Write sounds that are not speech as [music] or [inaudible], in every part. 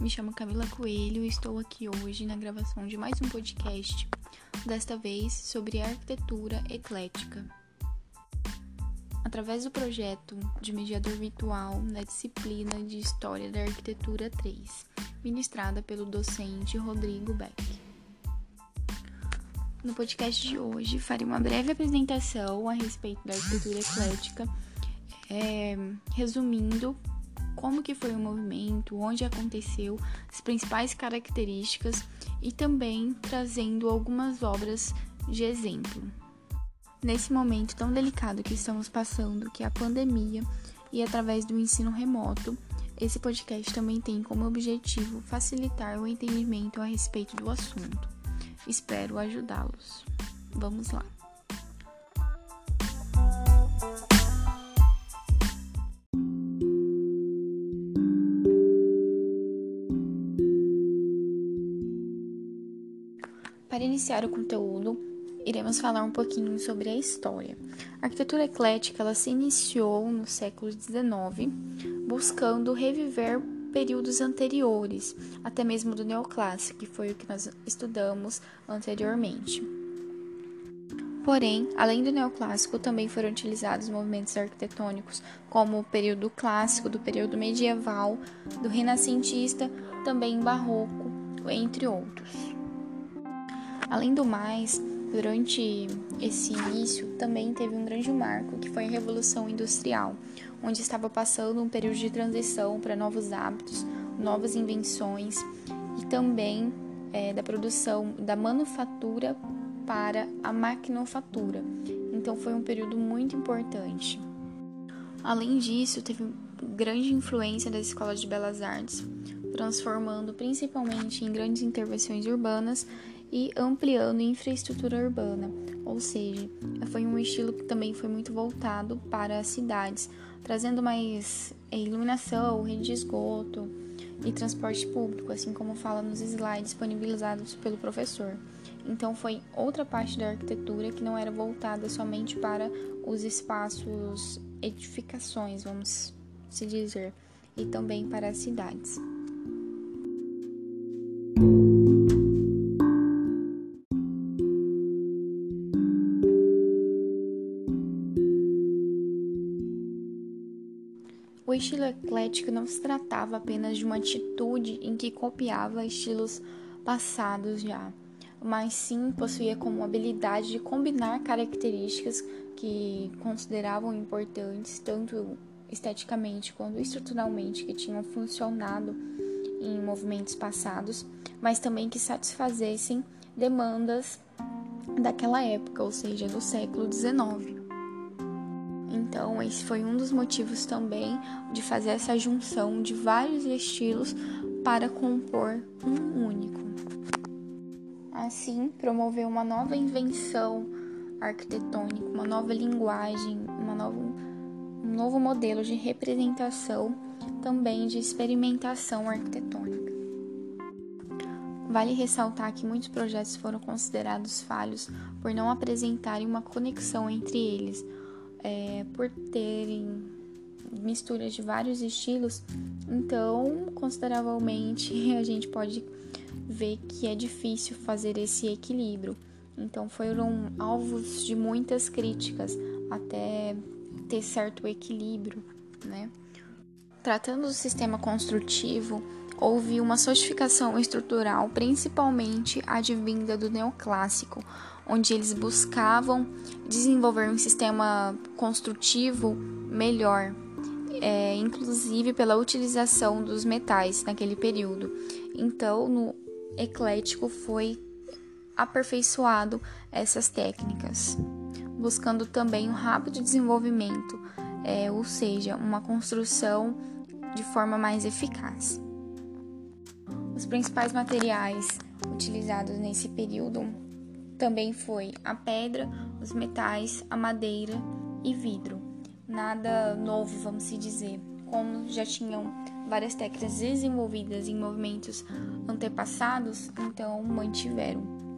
Me chamo Camila Coelho e estou aqui hoje na gravação de mais um podcast, desta vez sobre arquitetura eclética. Através do projeto de mediador virtual na disciplina de História da Arquitetura 3, ministrada pelo docente Rodrigo Beck. No podcast de hoje, farei uma breve apresentação a respeito da arquitetura eclética, é, resumindo como que foi o movimento, onde aconteceu, as principais características e também trazendo algumas obras de exemplo. Nesse momento tão delicado que estamos passando, que é a pandemia, e através do ensino remoto, esse podcast também tem como objetivo facilitar o entendimento a respeito do assunto. Espero ajudá-los. Vamos lá! Para iniciar o conteúdo, iremos falar um pouquinho sobre a história. A arquitetura eclética ela se iniciou no século XIX, buscando reviver períodos anteriores, até mesmo do neoclássico, que foi o que nós estudamos anteriormente. Porém, além do neoclássico, também foram utilizados movimentos arquitetônicos como o período clássico, do período medieval, do renascentista, também barroco, entre outros. Além do mais, durante esse início também teve um grande marco, que foi a Revolução Industrial, onde estava passando um período de transição para novos hábitos, novas invenções e também é, da produção da manufatura para a maquinofatura. Então foi um período muito importante. Além disso, teve grande influência das escolas de belas artes, transformando principalmente em grandes intervenções urbanas e ampliando infraestrutura urbana, ou seja, foi um estilo que também foi muito voltado para as cidades, trazendo mais é, iluminação, rede de esgoto e transporte público, assim como fala nos slides disponibilizados pelo professor. Então foi outra parte da arquitetura que não era voltada somente para os espaços edificações, vamos se dizer, e também para as cidades. Estilo eclético não se tratava apenas de uma atitude em que copiava estilos passados já, mas sim possuía como habilidade de combinar características que consideravam importantes, tanto esteticamente quanto estruturalmente, que tinham funcionado em movimentos passados, mas também que satisfazessem demandas daquela época, ou seja, do século XIX. Então, esse foi um dos motivos também de fazer essa junção de vários estilos para compor um único. Assim, promoveu uma nova invenção arquitetônica, uma nova linguagem, uma nova, um novo modelo de representação, também de experimentação arquitetônica. Vale ressaltar que muitos projetos foram considerados falhos por não apresentarem uma conexão entre eles, é, por terem misturas de vários estilos, então consideravelmente [laughs] a gente pode ver que é difícil fazer esse equilíbrio. Então foram alvos de muitas críticas até ter certo equilíbrio, né? Tratando do sistema construtivo, houve uma solidificação estrutural, principalmente advinda do neoclássico, onde eles buscavam desenvolver um sistema construtivo melhor, é, inclusive pela utilização dos metais naquele período. Então, no eclético foi aperfeiçoado essas técnicas, buscando também um rápido desenvolvimento, é, ou seja, uma construção de forma mais eficaz. Os principais materiais utilizados nesse período também foi a pedra, os metais, a madeira e vidro. Nada novo, vamos se dizer, como já tinham várias técnicas desenvolvidas em movimentos antepassados, então mantiveram.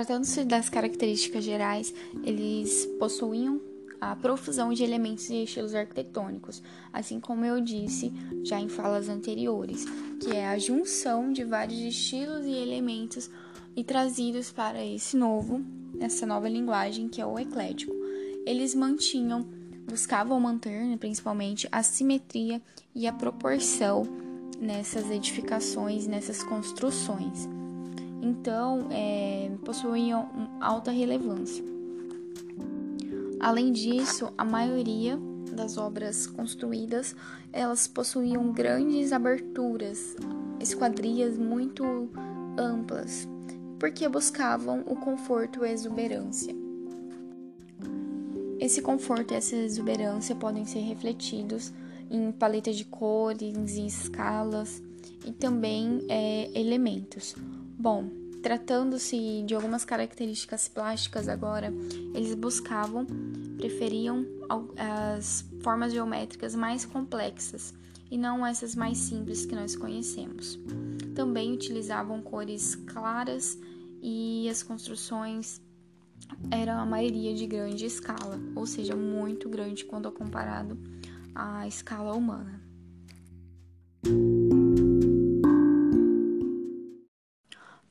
Tratando-se das características gerais, eles possuíam a profusão de elementos e estilos arquitetônicos, assim como eu disse já em falas anteriores, que é a junção de vários estilos e elementos e trazidos para esse novo, essa nova linguagem que é o eclético. Eles mantinham, buscavam manter, né, principalmente, a simetria e a proporção nessas edificações, nessas construções. Então, é, possuíam alta relevância. Além disso, a maioria das obras construídas, elas possuíam grandes aberturas, esquadrias muito amplas, porque buscavam o conforto e a exuberância. Esse conforto e essa exuberância podem ser refletidos em paletas de cores e escalas e também é, elementos. Bom, tratando-se de algumas características plásticas agora, eles buscavam, preferiam as formas geométricas mais complexas e não essas mais simples que nós conhecemos. Também utilizavam cores claras e as construções eram a maioria de grande escala, ou seja, muito grande quando comparado à escala humana.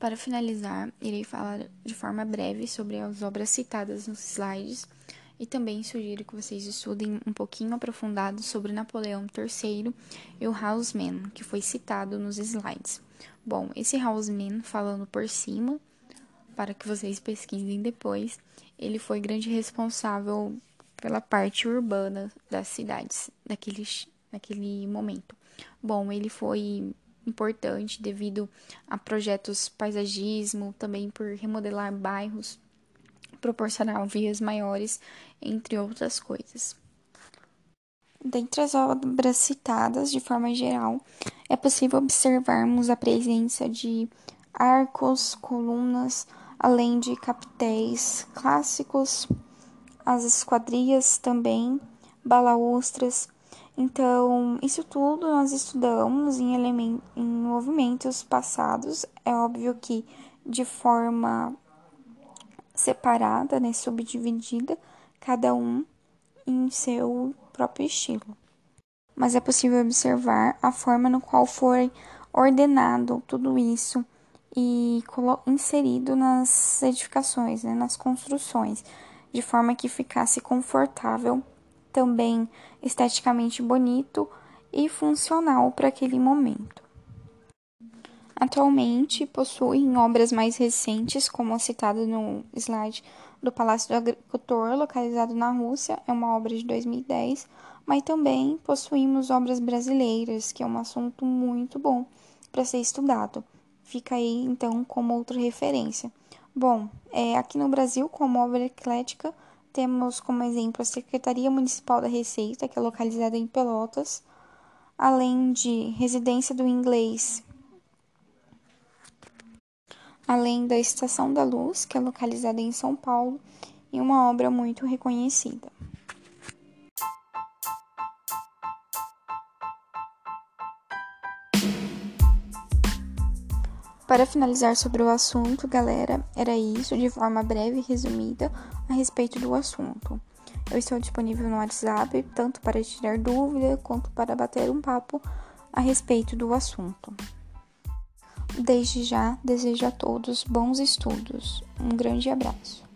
Para finalizar, irei falar de forma breve sobre as obras citadas nos slides e também sugiro que vocês estudem um pouquinho aprofundado sobre Napoleão III e o Houseman, que foi citado nos slides. Bom, esse Houseman, falando por cima, para que vocês pesquisem depois, ele foi grande responsável pela parte urbana das cidades naquele, naquele momento. Bom, ele foi importante devido a projetos paisagismo, também por remodelar bairros, proporcionar vias maiores, entre outras coisas. Dentre as obras citadas, de forma geral, é possível observarmos a presença de arcos, colunas, além de captéis clássicos, as esquadrias também, balaustras, então, isso tudo nós estudamos em, em movimentos passados. É óbvio que de forma separada, né, subdividida, cada um em seu próprio estilo. Mas é possível observar a forma no qual foi ordenado tudo isso e inserido nas edificações, né, nas construções, de forma que ficasse confortável também esteticamente bonito e funcional para aquele momento. Atualmente possuem obras mais recentes, como citado no slide do Palácio do Agricultor, localizado na Rússia, é uma obra de 2010, mas também possuímos obras brasileiras, que é um assunto muito bom para ser estudado. Fica aí então como outra referência. Bom, é, aqui no Brasil, como obra eclética, temos como exemplo a Secretaria Municipal da Receita, que é localizada em Pelotas, além de Residência do Inglês, além da Estação da Luz, que é localizada em São Paulo, e uma obra muito reconhecida. Para finalizar sobre o assunto, galera, era isso de forma breve e resumida a respeito do assunto. Eu estou disponível no WhatsApp tanto para tirar dúvida quanto para bater um papo a respeito do assunto. Desde já, desejo a todos bons estudos. Um grande abraço.